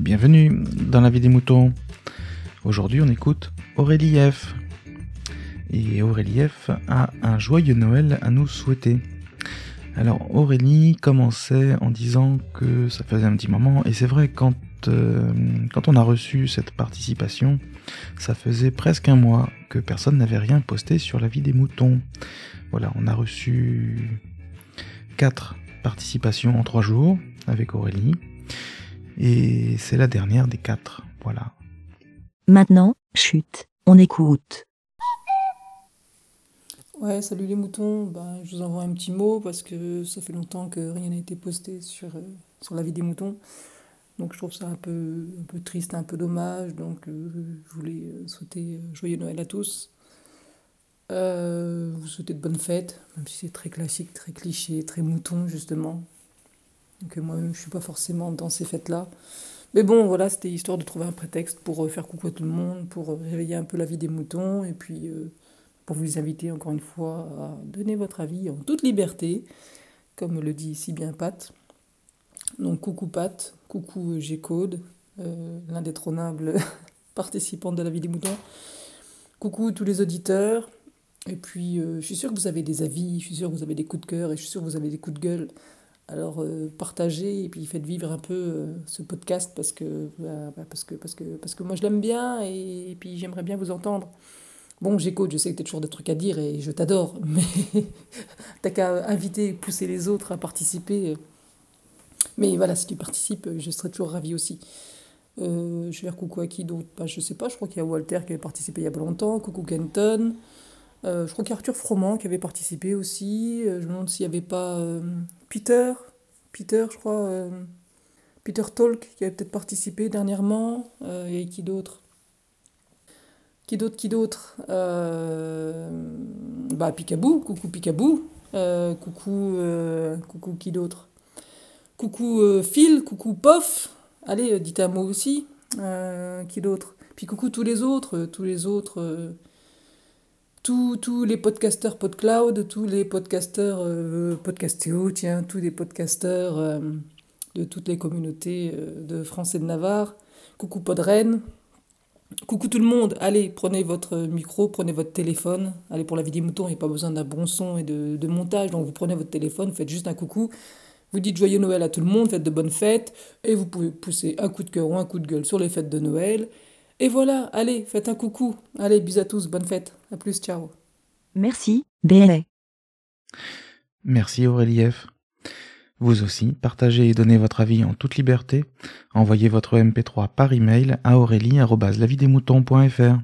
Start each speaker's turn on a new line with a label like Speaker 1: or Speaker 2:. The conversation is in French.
Speaker 1: Bienvenue dans la vie des moutons. Aujourd'hui, on écoute Aurélie F. Et Aurélie F a un joyeux Noël à nous souhaiter. Alors Aurélie commençait en disant que ça faisait un petit moment, et c'est vrai, quand, euh, quand on a reçu cette participation, ça faisait presque un mois que personne n'avait rien posté sur la vie des moutons. Voilà, on a reçu quatre participations en trois jours avec Aurélie, et c'est la dernière des quatre. Voilà.
Speaker 2: Maintenant, chute, on écoute.
Speaker 3: Ouais, salut les moutons. Ben, je vous envoie un petit mot parce que ça fait longtemps que rien n'a été posté sur, euh, sur la vie des moutons. Donc je trouve ça un peu, un peu triste, un peu dommage. Donc euh, je voulais euh, souhaiter joyeux Noël à tous. vous souhaiter de bonnes fêtes, même si c'est très classique, très cliché, très mouton justement que moi-même, je suis pas forcément dans ces fêtes-là. Mais bon, voilà, c'était histoire de trouver un prétexte pour euh, faire coucou à tout le monde, pour euh, réveiller un peu la vie des moutons, et puis euh, pour vous inviter encore une fois à donner votre avis en toute liberté, comme le dit si bien Pat. Donc coucou Pat, coucou G-Code, l'indétrônable participante de la vie des moutons. Coucou tous les auditeurs. Et puis, je suis sûre que vous avez des avis, je suis sûre que vous avez des coups de cœur, et je suis sûre que vous avez des coups de gueule alors euh, partagez et puis faites vivre un peu euh, ce podcast parce que, bah, bah, parce que, moi je l'aime bien et, puis j'aimerais bien vous entendre. Bon, j'écoute, je sais que tu as toujours des trucs à dire et je t'adore, mais t'as qu'à inviter, pousser les autres à participer. Mais voilà, si tu participes, je serai toujours ravie aussi. Euh, je vais faire coucou à qui d'autre? Bah, Je sais pas, je crois qu'il y a Walter qui avait participé il y a pas longtemps, coucou Kenton. Je crois qu'il y a Arthur Froment qui avait participé aussi. je me demande s'il n'y avait pas Peter, Peter, je crois, euh, Peter Talk, qui avait peut-être participé dernièrement, euh, et qui d'autre? Qui d'autre, qui d'autre? Euh, Bah, Picabou, coucou Picabou, coucou, coucou qui d'autre? Coucou Phil, coucou Pof, allez, dites un mot aussi, qui d'autre? Puis coucou tous les autres, tous les autres tous, les podcasteurs PodCloud, tous les podcasteurs euh, Podcastéo, tiens, tous les podcasteurs euh, de toutes les communautés euh, de France et de Navarre. Coucou Podren. Coucou tout le monde. Allez, prenez votre micro, prenez votre téléphone. Allez, pour la vidéo mouton, il n'y a pas besoin d'un bon son et de, de, montage. Donc vous prenez votre téléphone, faites juste un coucou. Vous dites joyeux Noël à tout le monde, faites de bonnes fêtes. Et vous pouvez pousser un coup de cœur ou un coup de gueule sur les fêtes de Noël. Et voilà, allez, faites un coucou. Allez, bisous à tous, bonne fête. À plus, ciao.
Speaker 2: Merci, BLA.
Speaker 1: Merci Aurélie F. Vous aussi, partagez et donnez votre avis en toute liberté. Envoyez votre MP3 par email à aurélie.lavidemouton.fr.